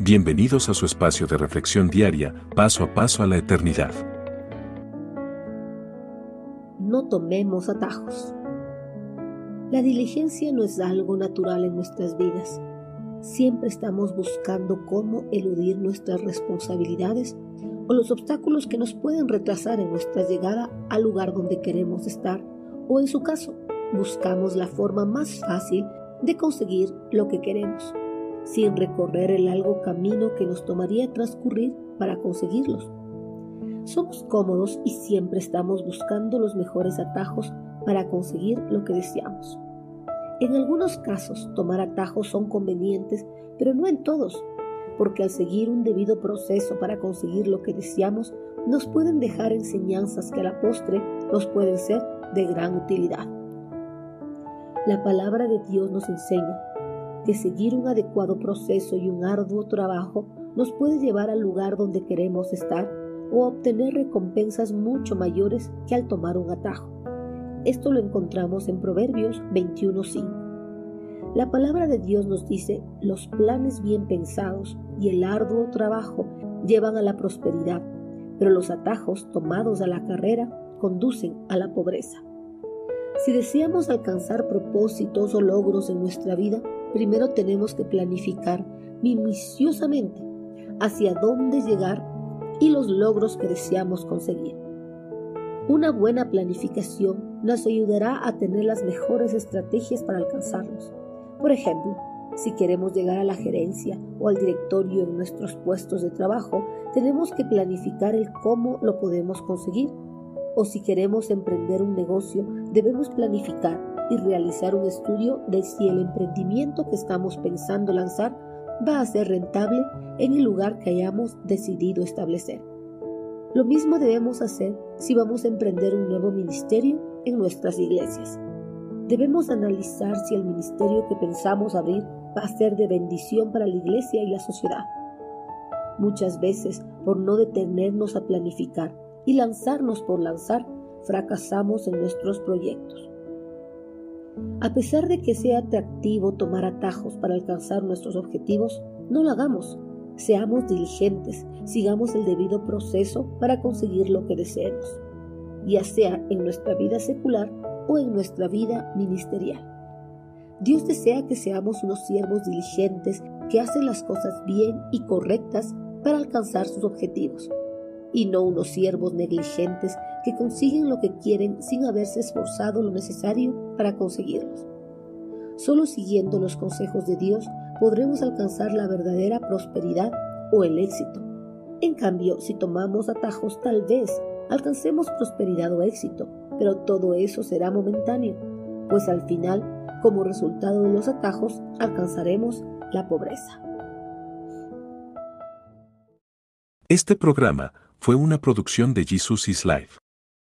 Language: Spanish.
Bienvenidos a su espacio de reflexión diaria, paso a paso a la eternidad. No tomemos atajos. La diligencia no es algo natural en nuestras vidas. Siempre estamos buscando cómo eludir nuestras responsabilidades o los obstáculos que nos pueden retrasar en nuestra llegada al lugar donde queremos estar o en su caso, buscamos la forma más fácil de conseguir lo que queremos sin recorrer el largo camino que nos tomaría transcurrir para conseguirlos. Somos cómodos y siempre estamos buscando los mejores atajos para conseguir lo que deseamos. En algunos casos, tomar atajos son convenientes, pero no en todos, porque al seguir un debido proceso para conseguir lo que deseamos, nos pueden dejar enseñanzas que a la postre nos pueden ser de gran utilidad. La palabra de Dios nos enseña que seguir un adecuado proceso y un arduo trabajo nos puede llevar al lugar donde queremos estar o obtener recompensas mucho mayores que al tomar un atajo. Esto lo encontramos en Proverbios 21.5. La palabra de Dios nos dice, los planes bien pensados y el arduo trabajo llevan a la prosperidad, pero los atajos tomados a la carrera conducen a la pobreza. Si deseamos alcanzar propósitos o logros en nuestra vida, primero tenemos que planificar minuciosamente hacia dónde llegar y los logros que deseamos conseguir. Una buena planificación nos ayudará a tener las mejores estrategias para alcanzarlos. Por ejemplo, si queremos llegar a la gerencia o al directorio en nuestros puestos de trabajo, tenemos que planificar el cómo lo podemos conseguir. O si queremos emprender un negocio, debemos planificar y realizar un estudio de si el emprendimiento que estamos pensando lanzar va a ser rentable en el lugar que hayamos decidido establecer. Lo mismo debemos hacer si vamos a emprender un nuevo ministerio en nuestras iglesias. Debemos analizar si el ministerio que pensamos abrir va a ser de bendición para la iglesia y la sociedad. Muchas veces, por no detenernos a planificar y lanzarnos por lanzar, fracasamos en nuestros proyectos. A pesar de que sea atractivo tomar atajos para alcanzar nuestros objetivos, no lo hagamos. Seamos diligentes, sigamos el debido proceso para conseguir lo que deseemos, ya sea en nuestra vida secular o en nuestra vida ministerial. Dios desea que seamos unos siervos diligentes que hacen las cosas bien y correctas para alcanzar sus objetivos y no unos siervos negligentes que consiguen lo que quieren sin haberse esforzado lo necesario para conseguirlos. Solo siguiendo los consejos de Dios podremos alcanzar la verdadera prosperidad o el éxito. En cambio, si tomamos atajos tal vez alcancemos prosperidad o éxito, pero todo eso será momentáneo, pues al final, como resultado de los atajos, alcanzaremos la pobreza. Este programa fue una producción de Jesus is Life.